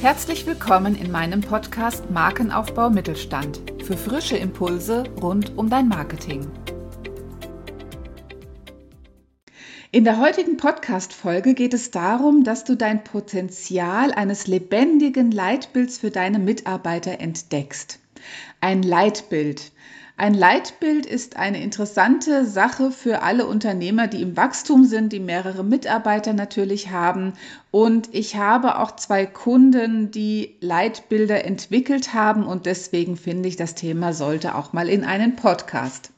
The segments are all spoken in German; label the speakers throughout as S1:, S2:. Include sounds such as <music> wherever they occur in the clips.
S1: Herzlich willkommen in meinem Podcast Markenaufbau Mittelstand für frische Impulse rund um dein Marketing. In der heutigen Podcast-Folge geht es darum, dass du dein Potenzial eines lebendigen Leitbilds für deine Mitarbeiter entdeckst. Ein Leitbild. Ein Leitbild ist eine interessante Sache für alle Unternehmer, die im Wachstum sind, die mehrere Mitarbeiter natürlich haben. Und ich habe auch zwei Kunden, die Leitbilder entwickelt haben. Und deswegen finde ich, das Thema sollte auch mal in einen Podcast.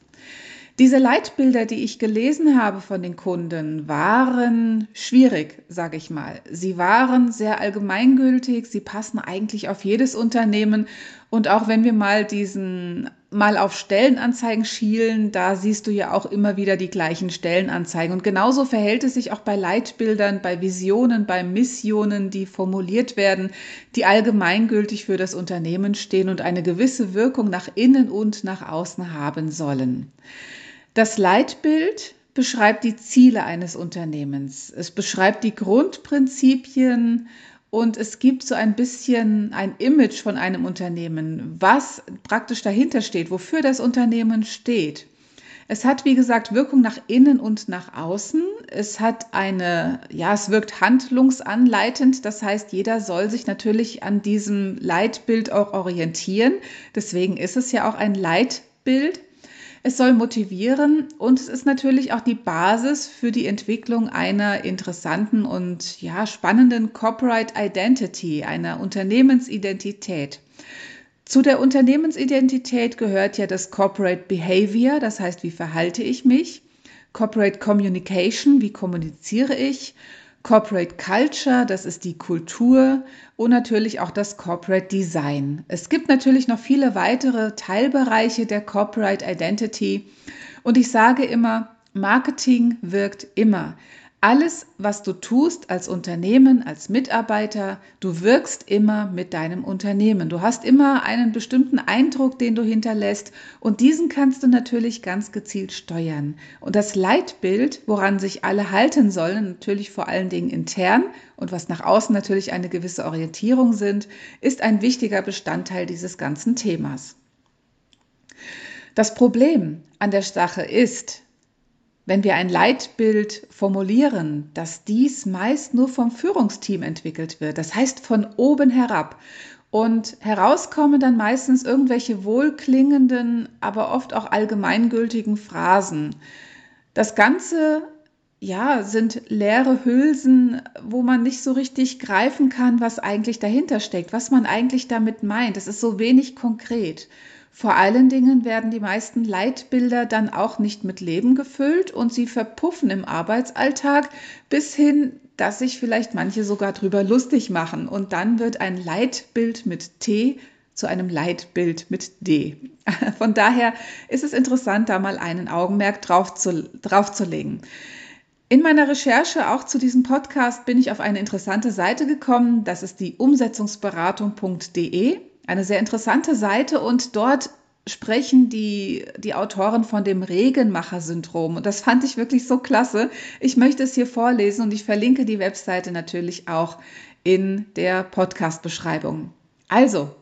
S1: Diese Leitbilder, die ich gelesen habe von den Kunden, waren schwierig, sage ich mal. Sie waren sehr allgemeingültig, sie passen eigentlich auf jedes Unternehmen. Und auch wenn wir mal diesen mal auf Stellenanzeigen schielen, da siehst du ja auch immer wieder die gleichen Stellenanzeigen. Und genauso verhält es sich auch bei Leitbildern, bei Visionen, bei Missionen, die formuliert werden, die allgemeingültig für das Unternehmen stehen und eine gewisse Wirkung nach innen und nach außen haben sollen. Das Leitbild beschreibt die Ziele eines Unternehmens. Es beschreibt die Grundprinzipien und es gibt so ein bisschen ein Image von einem Unternehmen, was praktisch dahinter steht, wofür das Unternehmen steht. Es hat, wie gesagt, Wirkung nach innen und nach außen. Es hat eine, ja, es wirkt handlungsanleitend. Das heißt, jeder soll sich natürlich an diesem Leitbild auch orientieren. Deswegen ist es ja auch ein Leitbild. Es soll motivieren und es ist natürlich auch die Basis für die Entwicklung einer interessanten und ja, spannenden Corporate Identity, einer Unternehmensidentität. Zu der Unternehmensidentität gehört ja das Corporate Behavior, das heißt, wie verhalte ich mich, Corporate Communication, wie kommuniziere ich, Corporate Culture, das ist die Kultur und natürlich auch das Corporate Design. Es gibt natürlich noch viele weitere Teilbereiche der Corporate Identity und ich sage immer, Marketing wirkt immer. Alles, was du tust als Unternehmen, als Mitarbeiter, du wirkst immer mit deinem Unternehmen. Du hast immer einen bestimmten Eindruck, den du hinterlässt und diesen kannst du natürlich ganz gezielt steuern. Und das Leitbild, woran sich alle halten sollen, natürlich vor allen Dingen intern und was nach außen natürlich eine gewisse Orientierung sind, ist ein wichtiger Bestandteil dieses ganzen Themas. Das Problem an der Sache ist, wenn wir ein Leitbild formulieren, dass dies meist nur vom Führungsteam entwickelt wird, das heißt von oben herab. Und herauskommen dann meistens irgendwelche wohlklingenden, aber oft auch allgemeingültigen Phrasen. Das Ganze ja, sind leere Hülsen, wo man nicht so richtig greifen kann, was eigentlich dahinter steckt, was man eigentlich damit meint. Es ist so wenig konkret. Vor allen Dingen werden die meisten Leitbilder dann auch nicht mit Leben gefüllt und sie verpuffen im Arbeitsalltag bis hin, dass sich vielleicht manche sogar drüber lustig machen. Und dann wird ein Leitbild mit T zu einem Leitbild mit D. <laughs> Von daher ist es interessant, da mal einen Augenmerk drauf zu, drauf zu legen. In meiner Recherche auch zu diesem Podcast bin ich auf eine interessante Seite gekommen. Das ist die Umsetzungsberatung.de eine sehr interessante Seite und dort sprechen die, die Autoren von dem Regenmacher-Syndrom. Und das fand ich wirklich so klasse. Ich möchte es hier vorlesen und ich verlinke die Webseite natürlich auch in der Podcast-Beschreibung. Also,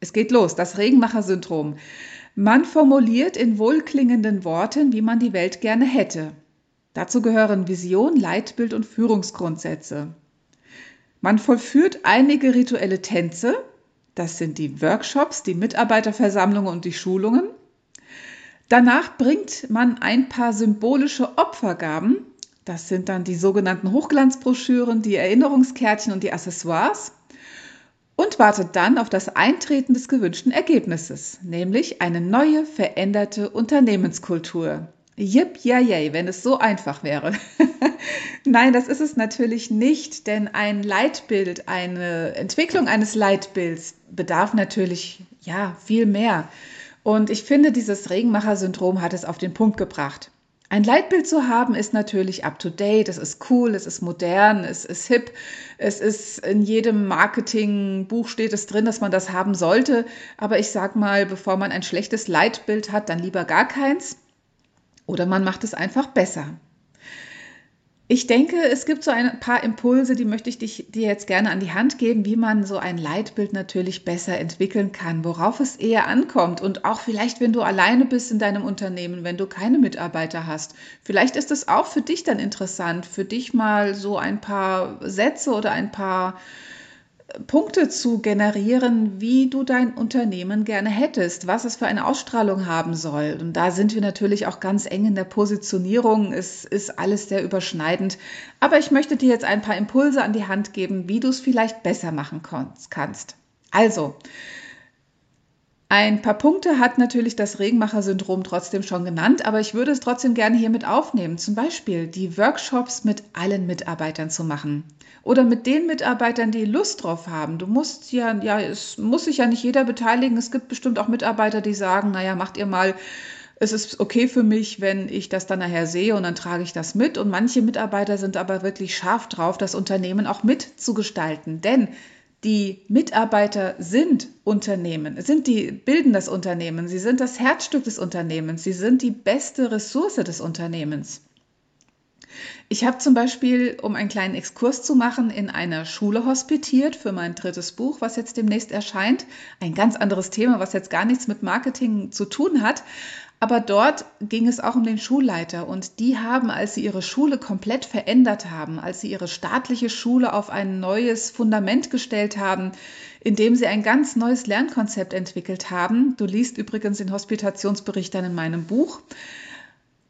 S1: es geht los, das Regenmacher-Syndrom. Man formuliert in wohlklingenden Worten, wie man die Welt gerne hätte. Dazu gehören Vision, Leitbild und Führungsgrundsätze. Man vollführt einige rituelle Tänze, das sind die Workshops, die Mitarbeiterversammlungen und die Schulungen. Danach bringt man ein paar symbolische Opfergaben. Das sind dann die sogenannten Hochglanzbroschüren, die Erinnerungskärtchen und die Accessoires. Und wartet dann auf das Eintreten des gewünschten Ergebnisses, nämlich eine neue, veränderte Unternehmenskultur. Jip, ja, yay, wenn es so einfach wäre. <laughs> Nein, das ist es natürlich nicht, denn ein Leitbild, eine Entwicklung eines Leitbilds bedarf natürlich ja viel mehr. Und ich finde, dieses Regenmacher-Syndrom hat es auf den Punkt gebracht. Ein Leitbild zu haben ist natürlich up to date, es ist cool, es ist modern, es ist hip, es ist in jedem Marketingbuch steht es drin, dass man das haben sollte. Aber ich sag mal, bevor man ein schlechtes Leitbild hat, dann lieber gar keins oder man macht es einfach besser. Ich denke, es gibt so ein paar Impulse, die möchte ich dir jetzt gerne an die Hand geben, wie man so ein Leitbild natürlich besser entwickeln kann, worauf es eher ankommt. Und auch vielleicht, wenn du alleine bist in deinem Unternehmen, wenn du keine Mitarbeiter hast. Vielleicht ist es auch für dich dann interessant, für dich mal so ein paar Sätze oder ein paar Punkte zu generieren, wie du dein Unternehmen gerne hättest, was es für eine Ausstrahlung haben soll. Und da sind wir natürlich auch ganz eng in der Positionierung. Es ist alles sehr überschneidend. Aber ich möchte dir jetzt ein paar Impulse an die Hand geben, wie du es vielleicht besser machen kannst. Also, ein paar Punkte hat natürlich das Regenmacher-Syndrom trotzdem schon genannt, aber ich würde es trotzdem gerne hier mit aufnehmen. Zum Beispiel die Workshops mit allen Mitarbeitern zu machen oder mit den Mitarbeitern, die Lust drauf haben. Du musst ja, ja, es muss sich ja nicht jeder beteiligen. Es gibt bestimmt auch Mitarbeiter, die sagen, naja, macht ihr mal es ist okay für mich, wenn ich das dann nachher sehe und dann trage ich das mit. Und manche Mitarbeiter sind aber wirklich scharf drauf, das Unternehmen auch mitzugestalten. Denn die Mitarbeiter sind Unternehmen, sind die, bilden das Unternehmen, sie sind das Herzstück des Unternehmens, sie sind die beste Ressource des Unternehmens. Ich habe zum Beispiel, um einen kleinen Exkurs zu machen, in einer Schule hospitiert für mein drittes Buch, was jetzt demnächst erscheint. Ein ganz anderes Thema, was jetzt gar nichts mit Marketing zu tun hat. Aber dort ging es auch um den Schulleiter und die haben, als sie ihre Schule komplett verändert haben, als sie ihre staatliche Schule auf ein neues Fundament gestellt haben, indem sie ein ganz neues Lernkonzept entwickelt haben. Du liest übrigens den Hospitationsbericht dann in meinem Buch.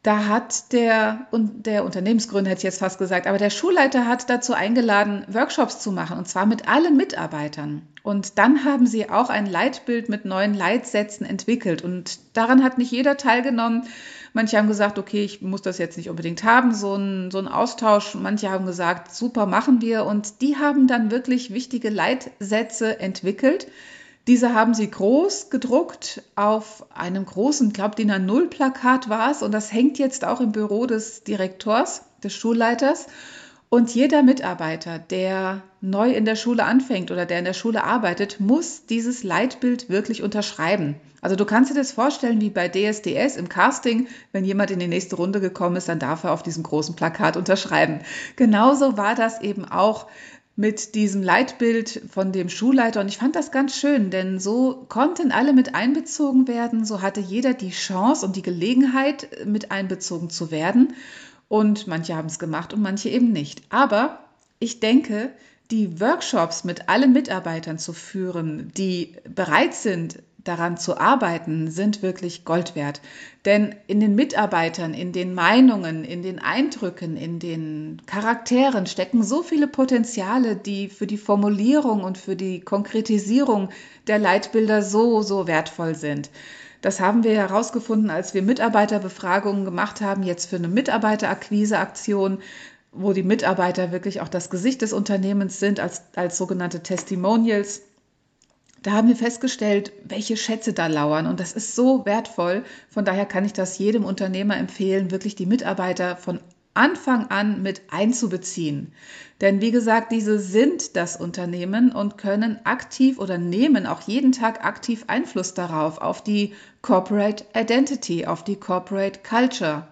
S1: Da hat der, der Unternehmensgründer, hätte ich jetzt fast gesagt, aber der Schulleiter hat dazu eingeladen, Workshops zu machen, und zwar mit allen Mitarbeitern. Und dann haben sie auch ein Leitbild mit neuen Leitsätzen entwickelt. Und daran hat nicht jeder teilgenommen. Manche haben gesagt, okay, ich muss das jetzt nicht unbedingt haben, so ein, so ein Austausch. Manche haben gesagt, super, machen wir. Und die haben dann wirklich wichtige Leitsätze entwickelt, diese haben sie groß gedruckt auf einem großen, glaube DIN A0 Plakat war es und das hängt jetzt auch im Büro des Direktors, des Schulleiters. Und jeder Mitarbeiter, der neu in der Schule anfängt oder der in der Schule arbeitet, muss dieses Leitbild wirklich unterschreiben. Also du kannst dir das vorstellen wie bei DSDS im Casting, wenn jemand in die nächste Runde gekommen ist, dann darf er auf diesem großen Plakat unterschreiben. Genauso war das eben auch mit diesem Leitbild von dem Schulleiter. Und ich fand das ganz schön, denn so konnten alle mit einbezogen werden. So hatte jeder die Chance und die Gelegenheit, mit einbezogen zu werden. Und manche haben es gemacht und manche eben nicht. Aber ich denke, die Workshops mit allen Mitarbeitern zu führen, die bereit sind, daran zu arbeiten, sind wirklich Gold wert. Denn in den Mitarbeitern, in den Meinungen, in den Eindrücken, in den Charakteren stecken so viele Potenziale, die für die Formulierung und für die Konkretisierung der Leitbilder so, so wertvoll sind. Das haben wir herausgefunden, als wir Mitarbeiterbefragungen gemacht haben, jetzt für eine Mitarbeiterakquiseaktion, wo die Mitarbeiter wirklich auch das Gesicht des Unternehmens sind, als, als sogenannte Testimonials. Da haben wir festgestellt, welche Schätze da lauern. Und das ist so wertvoll. Von daher kann ich das jedem Unternehmer empfehlen, wirklich die Mitarbeiter von Anfang an mit einzubeziehen. Denn wie gesagt, diese sind das Unternehmen und können aktiv oder nehmen auch jeden Tag aktiv Einfluss darauf, auf die Corporate Identity, auf die Corporate Culture.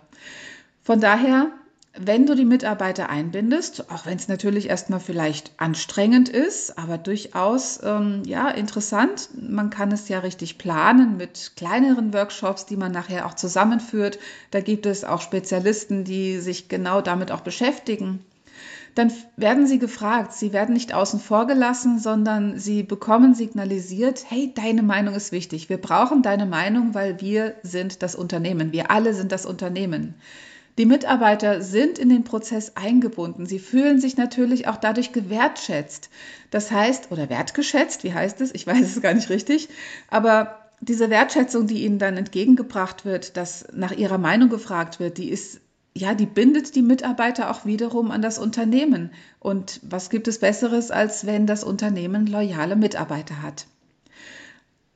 S1: Von daher wenn du die Mitarbeiter einbindest, auch wenn es natürlich erstmal vielleicht anstrengend ist, aber durchaus ähm, ja interessant. Man kann es ja richtig planen mit kleineren Workshops, die man nachher auch zusammenführt. Da gibt es auch Spezialisten, die sich genau damit auch beschäftigen. Dann werden sie gefragt, sie werden nicht außen vor gelassen, sondern sie bekommen signalisiert, hey, deine Meinung ist wichtig. Wir brauchen deine Meinung, weil wir sind das Unternehmen. Wir alle sind das Unternehmen. Die Mitarbeiter sind in den Prozess eingebunden. Sie fühlen sich natürlich auch dadurch gewertschätzt. Das heißt, oder wertgeschätzt, wie heißt es? Ich <laughs> weiß es gar nicht richtig. Aber diese Wertschätzung, die ihnen dann entgegengebracht wird, dass nach ihrer Meinung gefragt wird, die ist ja, die bindet die Mitarbeiter auch wiederum an das Unternehmen. Und was gibt es Besseres, als wenn das Unternehmen loyale Mitarbeiter hat?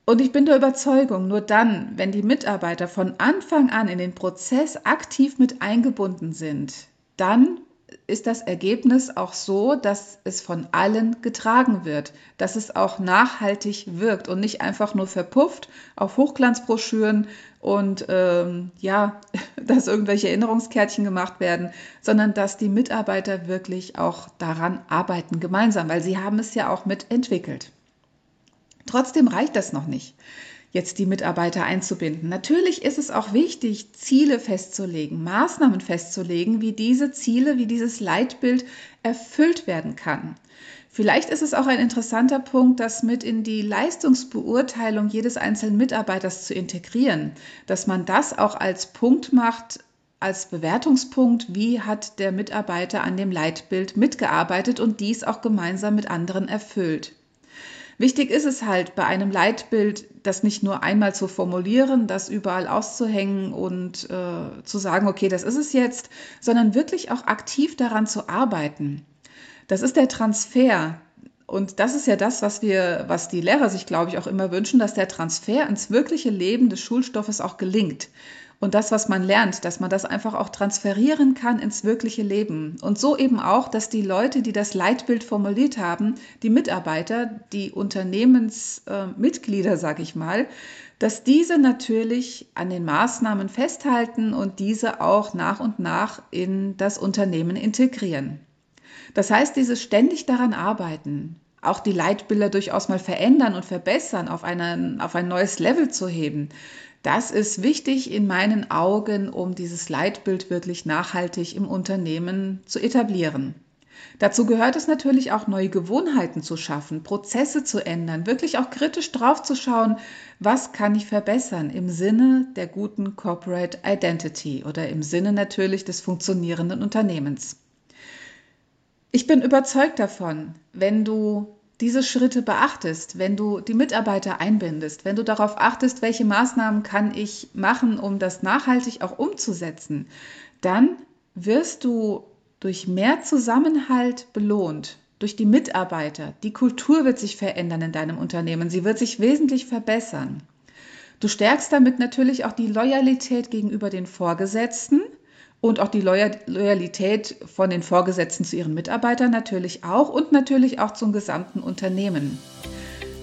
S1: Und ich bin der Überzeugung, nur dann, wenn die Mitarbeiter von Anfang an in den Prozess aktiv mit eingebunden sind, dann ist das Ergebnis auch so, dass es von allen getragen wird, dass es auch nachhaltig wirkt und nicht einfach nur verpufft auf Hochglanzbroschüren und ähm, ja, <laughs> dass irgendwelche Erinnerungskärtchen gemacht werden, sondern dass die Mitarbeiter wirklich auch daran arbeiten gemeinsam, weil sie haben es ja auch mitentwickelt. Trotzdem reicht das noch nicht jetzt die Mitarbeiter einzubinden. Natürlich ist es auch wichtig, Ziele festzulegen, Maßnahmen festzulegen, wie diese Ziele, wie dieses Leitbild erfüllt werden kann. Vielleicht ist es auch ein interessanter Punkt, das mit in die Leistungsbeurteilung jedes einzelnen Mitarbeiters zu integrieren, dass man das auch als Punkt macht, als Bewertungspunkt, wie hat der Mitarbeiter an dem Leitbild mitgearbeitet und dies auch gemeinsam mit anderen erfüllt. Wichtig ist es halt bei einem Leitbild, das nicht nur einmal zu formulieren, das überall auszuhängen und äh, zu sagen, okay, das ist es jetzt, sondern wirklich auch aktiv daran zu arbeiten. Das ist der Transfer. Und das ist ja das, was wir, was die Lehrer sich, glaube ich, auch immer wünschen, dass der Transfer ins wirkliche Leben des Schulstoffes auch gelingt und das, was man lernt, dass man das einfach auch transferieren kann ins wirkliche Leben. Und so eben auch, dass die Leute, die das Leitbild formuliert haben, die Mitarbeiter, die Unternehmensmitglieder, äh, sage ich mal, dass diese natürlich an den Maßnahmen festhalten und diese auch nach und nach in das Unternehmen integrieren. Das heißt, dieses ständig daran arbeiten, auch die Leitbilder durchaus mal verändern und verbessern, auf, einen, auf ein neues Level zu heben, das ist wichtig in meinen Augen, um dieses Leitbild wirklich nachhaltig im Unternehmen zu etablieren. Dazu gehört es natürlich auch, neue Gewohnheiten zu schaffen, Prozesse zu ändern, wirklich auch kritisch drauf zu schauen, was kann ich verbessern im Sinne der guten Corporate Identity oder im Sinne natürlich des funktionierenden Unternehmens. Ich bin überzeugt davon, wenn du diese Schritte beachtest, wenn du die Mitarbeiter einbindest, wenn du darauf achtest, welche Maßnahmen kann ich machen, um das nachhaltig auch umzusetzen, dann wirst du durch mehr Zusammenhalt belohnt, durch die Mitarbeiter. Die Kultur wird sich verändern in deinem Unternehmen, sie wird sich wesentlich verbessern. Du stärkst damit natürlich auch die Loyalität gegenüber den Vorgesetzten und auch die Loyalität von den Vorgesetzten zu ihren Mitarbeitern natürlich auch und natürlich auch zum gesamten Unternehmen.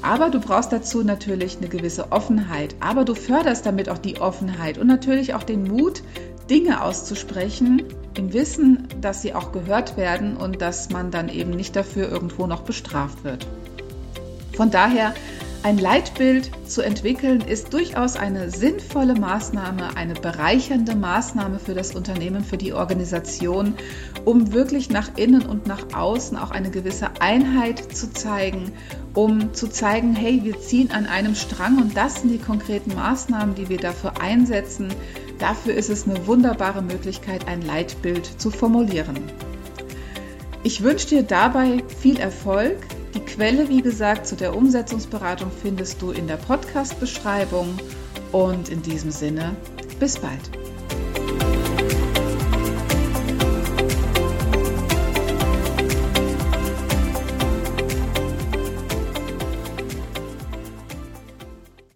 S1: Aber du brauchst dazu natürlich eine gewisse Offenheit. Aber du förderst damit auch die Offenheit und natürlich auch den Mut, Dinge auszusprechen, im Wissen, dass sie auch gehört werden und dass man dann eben nicht dafür irgendwo noch bestraft wird. Von daher ein Leitbild zu entwickeln ist durchaus eine sinnvolle Maßnahme, eine bereichernde Maßnahme für das Unternehmen, für die Organisation, um wirklich nach innen und nach außen auch eine gewisse Einheit zu zeigen, um zu zeigen, hey, wir ziehen an einem Strang und das sind die konkreten Maßnahmen, die wir dafür einsetzen. Dafür ist es eine wunderbare Möglichkeit, ein Leitbild zu formulieren. Ich wünsche dir dabei viel Erfolg. Die Quelle, wie gesagt, zu der Umsetzungsberatung findest du in der Podcast-Beschreibung. Und in diesem Sinne, bis bald.